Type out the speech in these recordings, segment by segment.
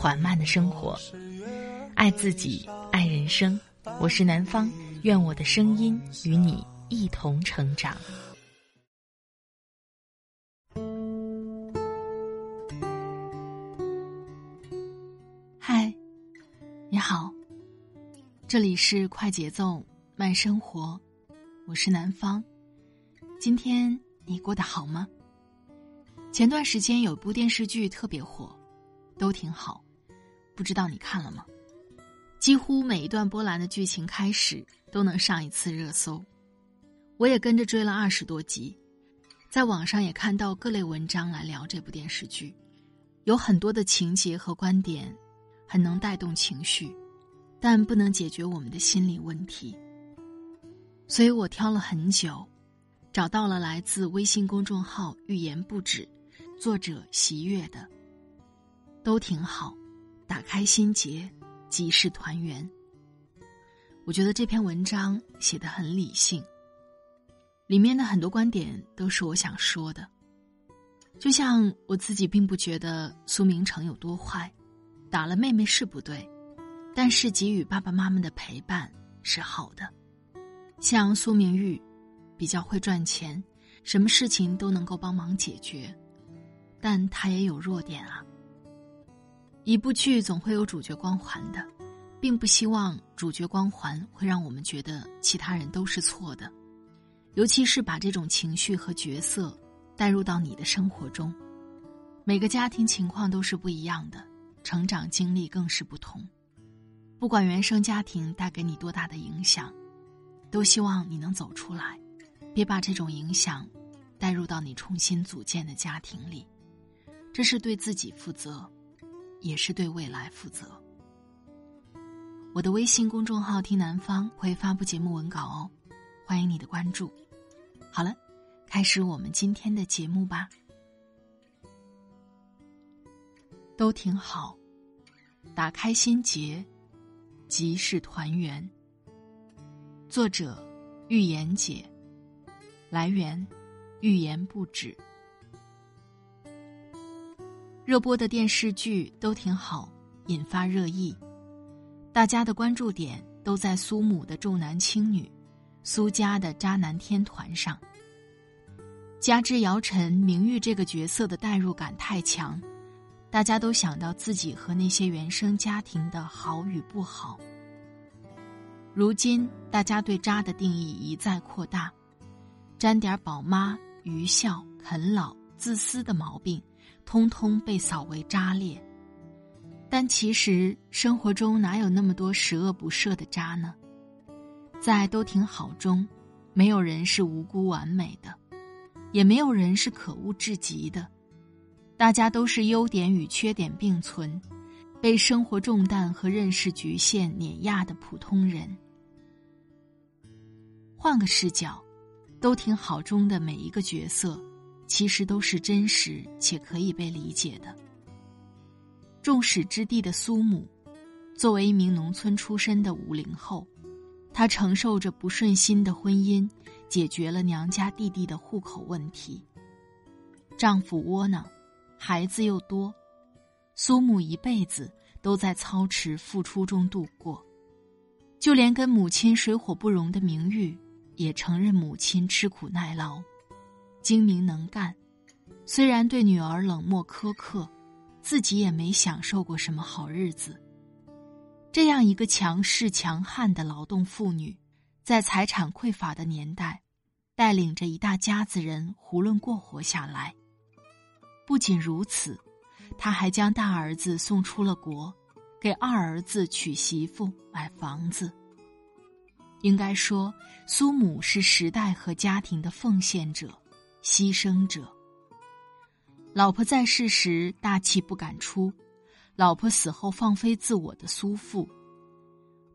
缓慢的生活，爱自己，爱人生。我是南方，愿我的声音与你一同成长。嗨，你好，这里是快节奏慢生活，我是南方。今天你过得好吗？前段时间有部电视剧特别火，都挺好。不知道你看了吗？几乎每一段波澜的剧情开始都能上一次热搜，我也跟着追了二十多集，在网上也看到各类文章来聊这部电视剧，有很多的情节和观点，很能带动情绪，但不能解决我们的心理问题。所以我挑了很久，找到了来自微信公众号“欲言不止”，作者喜悦的，都挺好。打开心结，即是团圆。我觉得这篇文章写的很理性，里面的很多观点都是我想说的。就像我自己并不觉得苏明成有多坏，打了妹妹是不对，但是给予爸爸妈妈的陪伴是好的。像苏明玉，比较会赚钱，什么事情都能够帮忙解决，但他也有弱点啊。一部剧总会有主角光环的，并不希望主角光环会让我们觉得其他人都是错的，尤其是把这种情绪和角色带入到你的生活中。每个家庭情况都是不一样的，成长经历更是不同。不管原生家庭带给你多大的影响，都希望你能走出来，别把这种影响带入到你重新组建的家庭里，这是对自己负责。也是对未来负责。我的微信公众号“听南方”会发布节目文稿哦，欢迎你的关注。好了，开始我们今天的节目吧。都挺好，打开心结，即是团圆。作者：预言姐。来源：预言不止。热播的电视剧都挺好，引发热议，大家的关注点都在苏母的重男轻女，苏家的渣男天团上。加之姚晨、明玉这个角色的代入感太强，大家都想到自己和那些原生家庭的好与不好。如今大家对渣的定义一再扩大，沾点宝妈、愚孝、啃老、自私的毛病。通通被扫为渣劣，但其实生活中哪有那么多十恶不赦的渣呢？在都挺好中，没有人是无辜完美的，也没有人是可恶至极的，大家都是优点与缺点并存，被生活重担和认识局限碾压的普通人。换个视角，都挺好中的每一个角色。其实都是真实且可以被理解的。众矢之的的苏母，作为一名农村出身的五零后，她承受着不顺心的婚姻，解决了娘家弟弟的户口问题。丈夫窝囊，孩子又多，苏母一辈子都在操持付出中度过，就连跟母亲水火不容的明玉，也承认母亲吃苦耐劳。精明能干，虽然对女儿冷漠苛刻，自己也没享受过什么好日子。这样一个强势强悍的劳动妇女，在财产匮乏的年代，带领着一大家子人囫囵过活下来。不仅如此，她还将大儿子送出了国，给二儿子娶媳妇、买房子。应该说，苏母是时代和家庭的奉献者。牺牲者。老婆在世时大气不敢出，老婆死后放飞自我的苏父，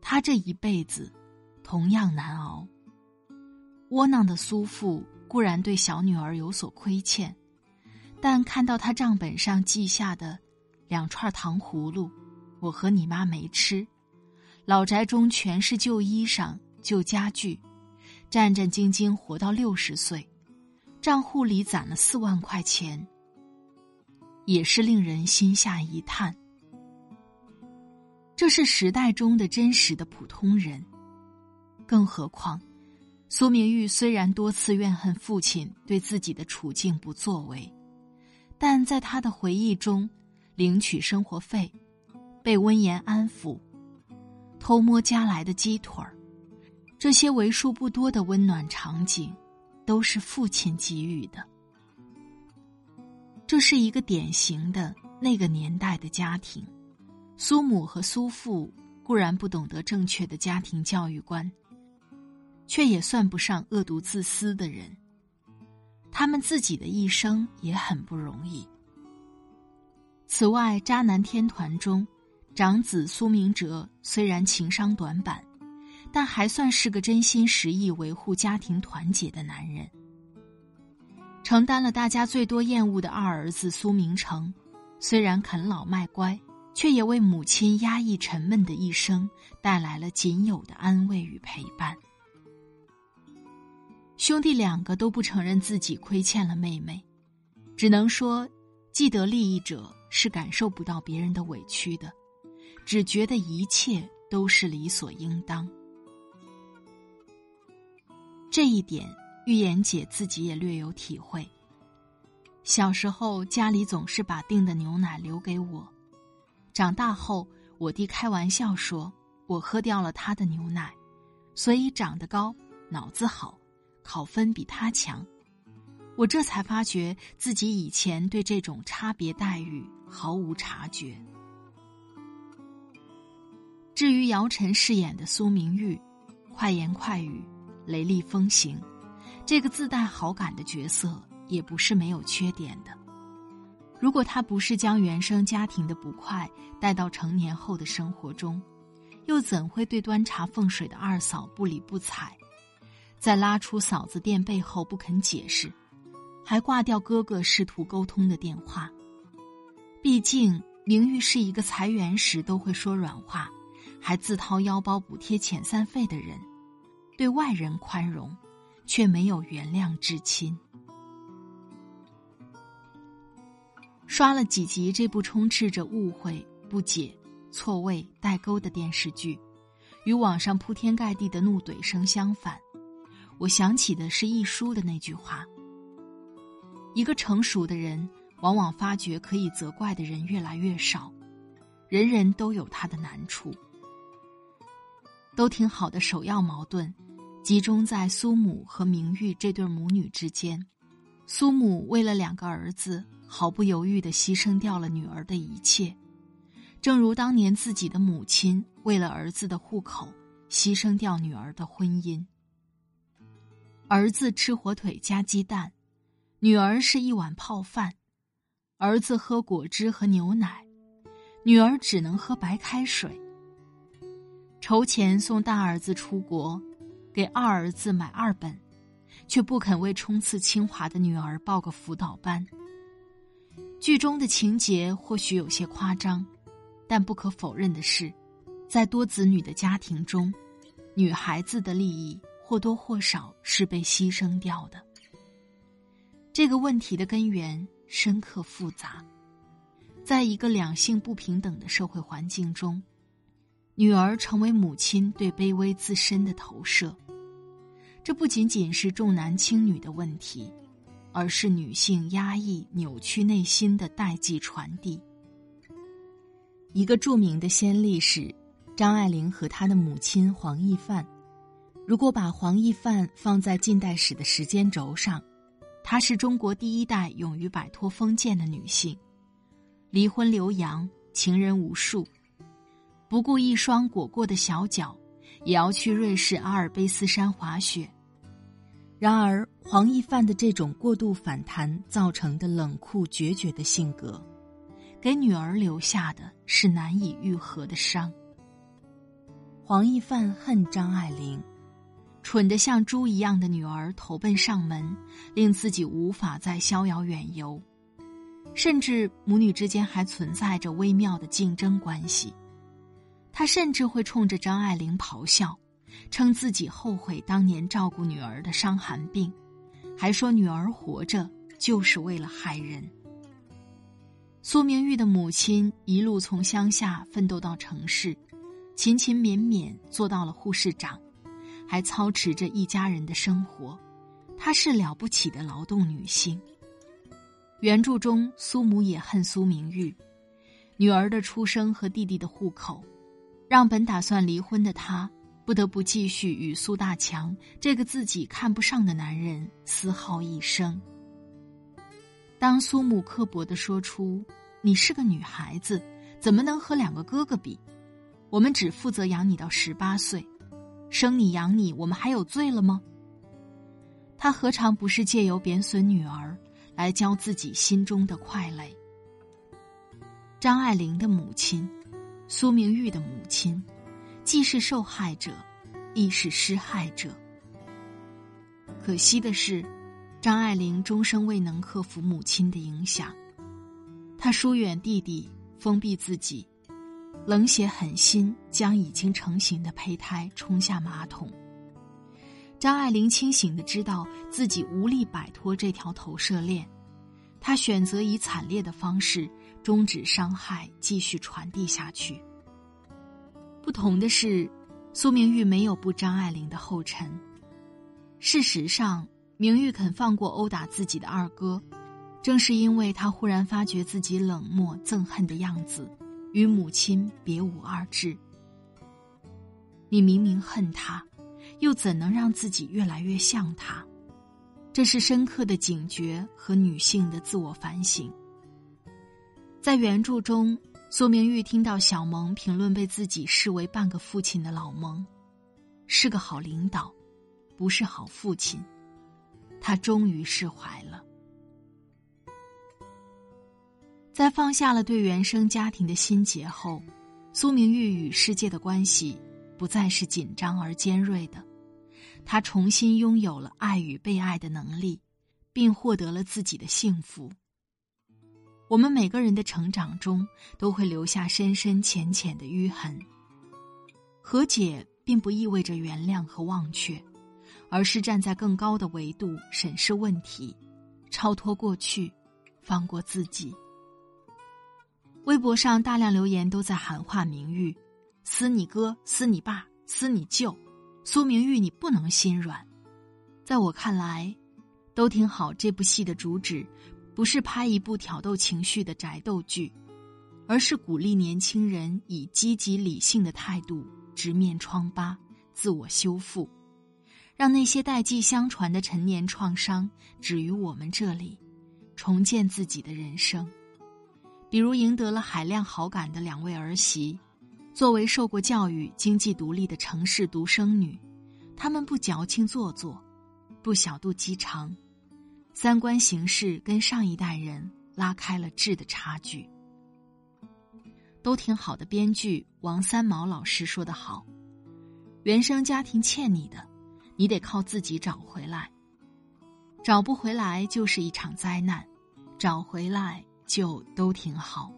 他这一辈子同样难熬。窝囊的苏父固然对小女儿有所亏欠，但看到他账本上记下的两串糖葫芦，我和你妈没吃，老宅中全是旧衣裳、旧家具，战战兢兢活到六十岁，账户里攒了四万块钱，也是令人心下一叹。这是时代中的真实的普通人，更何况。苏明玉虽然多次怨恨父亲对自己的处境不作为，但在他的回忆中，领取生活费、被温言安抚、偷摸夹来的鸡腿儿，这些为数不多的温暖场景，都是父亲给予的。这是一个典型的那个年代的家庭，苏母和苏父固然不懂得正确的家庭教育观。却也算不上恶毒自私的人。他们自己的一生也很不容易。此外，渣男天团中，长子苏明哲虽然情商短板，但还算是个真心实意维护家庭团结的男人。承担了大家最多厌恶的二儿子苏明成，虽然啃老卖乖，却也为母亲压抑沉闷的一生带来了仅有的安慰与陪伴。兄弟两个都不承认自己亏欠了妹妹，只能说，既得利益者是感受不到别人的委屈的，只觉得一切都是理所应当。这一点，玉言姐自己也略有体会。小时候家里总是把订的牛奶留给我，长大后我弟开玩笑说我喝掉了他的牛奶，所以长得高，脑子好。考分比他强，我这才发觉自己以前对这种差别待遇毫无察觉。至于姚晨饰演的苏明玉，快言快语、雷厉风行，这个自带好感的角色也不是没有缺点的。如果他不是将原生家庭的不快带到成年后的生活中，又怎会对端茶奉水的二嫂不理不睬？在拉出嫂子垫背后不肯解释，还挂掉哥哥试图沟通的电话。毕竟明玉是一个裁员时都会说软话，还自掏腰包补贴遣散费的人，对外人宽容，却没有原谅至亲。刷了几集这部充斥着误会、不解、错位、代沟的电视剧，与网上铺天盖地的怒怼声相反。我想起的是一书的那句话：“一个成熟的人，往往发觉可以责怪的人越来越少，人人都有他的难处。都挺好的首要矛盾，集中在苏母和明玉这对母女之间。苏母为了两个儿子，毫不犹豫的牺牲掉了女儿的一切，正如当年自己的母亲为了儿子的户口，牺牲掉女儿的婚姻。”儿子吃火腿加鸡蛋，女儿是一碗泡饭；儿子喝果汁和牛奶，女儿只能喝白开水。筹钱送大儿子出国，给二儿子买二本，却不肯为冲刺清华的女儿报个辅导班。剧中的情节或许有些夸张，但不可否认的是，在多子女的家庭中，女孩子的利益。或多或少是被牺牲掉的。这个问题的根源深刻复杂，在一个两性不平等的社会环境中，女儿成为母亲对卑微自身的投射。这不仅仅是重男轻女的问题，而是女性压抑、扭曲内心的代际传递。一个著名的先例是张爱玲和她的母亲黄亦范。如果把黄亦范放在近代史的时间轴上，她是中国第一代勇于摆脱封建的女性，离婚留洋，情人无数，不顾一双裹过的小脚，也要去瑞士阿尔卑斯山滑雪。然而，黄亦范的这种过度反弹造成的冷酷决绝的性格，给女儿留下的是难以愈合的伤。黄奕范恨张爱玲，蠢得像猪一样的女儿投奔上门，令自己无法再逍遥远游，甚至母女之间还存在着微妙的竞争关系。他甚至会冲着张爱玲咆哮，称自己后悔当年照顾女儿的伤寒病，还说女儿活着就是为了害人。苏明玉的母亲一路从乡下奋斗到城市。勤勤勉勉做到了护士长，还操持着一家人的生活，她是了不起的劳动女性。原著中，苏母也恨苏明玉，女儿的出生和弟弟的户口，让本打算离婚的她不得不继续与苏大强这个自己看不上的男人厮耗一生。当苏母刻薄的说出：“你是个女孩子，怎么能和两个哥哥比？”我们只负责养你到十八岁，生你养你，我们还有罪了吗？他何尝不是借由贬损女儿，来教自己心中的快累？张爱玲的母亲，苏明玉的母亲，既是受害者，亦是施害者。可惜的是，张爱玲终生未能克服母亲的影响，她疏远弟弟，封闭自己。冷血狠心，将已经成型的胚胎冲下马桶。张爱玲清醒的知道自己无力摆脱这条投射链，她选择以惨烈的方式终止伤害，继续传递下去。不同的是，苏明玉没有步张爱玲的后尘。事实上，明玉肯放过殴打自己的二哥，正是因为他忽然发觉自己冷漠憎恨的样子。与母亲别无二致。你明明恨他，又怎能让自己越来越像他？这是深刻的警觉和女性的自我反省。在原著中，苏明玉听到小蒙评论被自己视为半个父亲的老蒙，是个好领导，不是好父亲，他终于释怀了。在放下了对原生家庭的心结后，苏明玉与世界的关系不再是紧张而尖锐的，他重新拥有了爱与被爱的能力，并获得了自己的幸福。我们每个人的成长中都会留下深深浅浅的淤痕。和解并不意味着原谅和忘却，而是站在更高的维度审视问题，超脱过去，放过自己。微博上大量留言都在喊话明玉：“撕你哥，撕你爸，撕你舅。”苏明玉，你不能心软。在我看来，都挺好。这部戏的主旨，不是拍一部挑逗情绪的宅斗剧，而是鼓励年轻人以积极理性的态度直面疮疤，自我修复，让那些代际相传的陈年创伤止于我们这里，重建自己的人生。比如赢得了海量好感的两位儿媳，作为受过教育、经济独立的城市独生女，她们不矫情做作，不小肚鸡肠，三观行事跟上一代人拉开了质的差距。都挺好的。编剧王三毛老师说的好：“原生家庭欠你的，你得靠自己找回来。找不回来就是一场灾难，找回来。”就都挺好。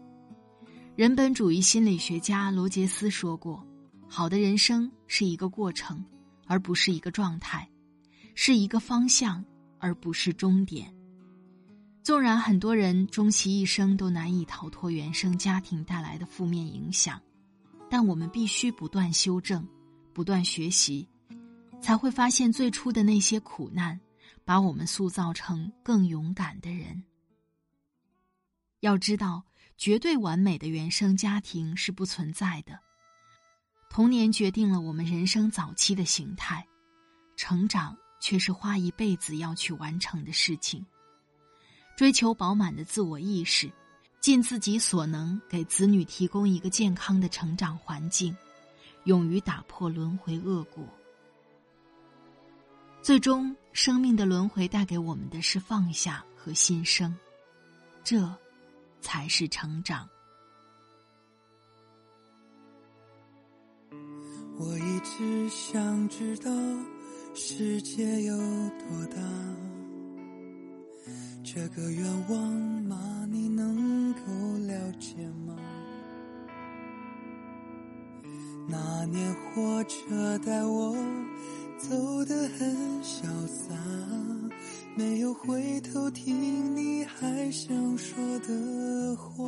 人本主义心理学家罗杰斯说过：“好的人生是一个过程，而不是一个状态；是一个方向，而不是终点。”纵然很多人终其一生都难以逃脱原生家庭带来的负面影响，但我们必须不断修正、不断学习，才会发现最初的那些苦难，把我们塑造成更勇敢的人。要知道，绝对完美的原生家庭是不存在的。童年决定了我们人生早期的形态，成长却是花一辈子要去完成的事情。追求饱满的自我意识，尽自己所能给子女提供一个健康的成长环境，勇于打破轮回恶果。最终，生命的轮回带给我们的是放下和新生，这。才是成长。我一直想知道世界有多大，这个愿望吗？你能够了解吗？那年火车带我走得很潇洒，没有回头听你还想说的话，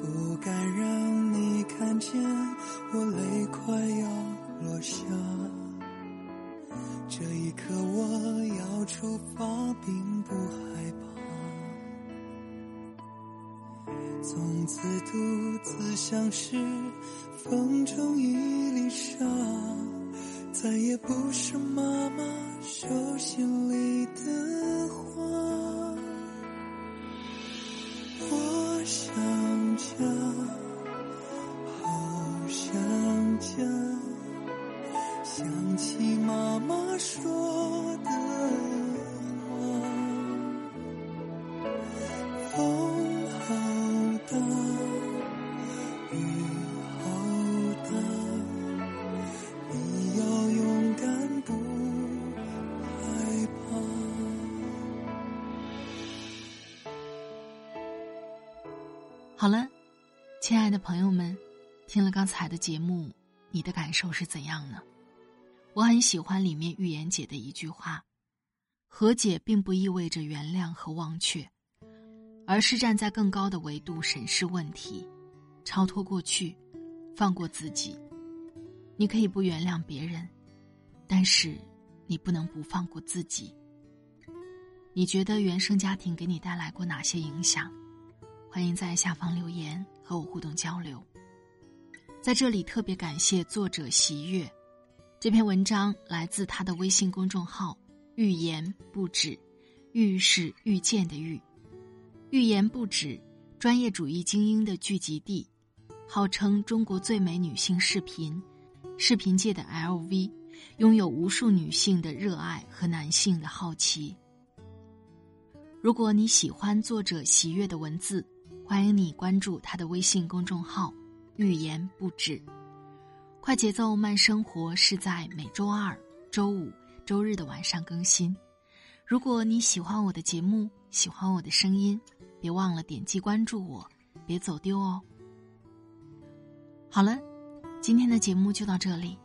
不敢让你看见我泪快要落下。这一刻我要出发，并不害怕。从此独自像是风中一粒沙，再也不是妈妈手心里的花。我想家，好想家，想起妈妈说的好了，亲爱的朋友们，听了刚才的节目，你的感受是怎样呢？我很喜欢里面预言姐的一句话：和解并不意味着原谅和忘却。而是站在更高的维度审视问题，超脱过去，放过自己。你可以不原谅别人，但是你不能不放过自己。你觉得原生家庭给你带来过哪些影响？欢迎在下方留言和我互动交流。在这里特别感谢作者喜悦，这篇文章来自他的微信公众号“欲言不止”，欲是遇见的欲。欲言不止，专业主义精英的聚集地，号称中国最美女性视频，视频界的 LV，拥有无数女性的热爱和男性的好奇。如果你喜欢作者喜悦的文字，欢迎你关注他的微信公众号“欲言不止”。快节奏慢生活是在每周二、周五、周日的晚上更新。如果你喜欢我的节目，喜欢我的声音。别忘了点击关注我，别走丢哦。好了，今天的节目就到这里，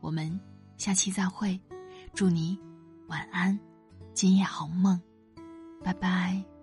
我们下期再会。祝你晚安，今夜好梦，拜拜。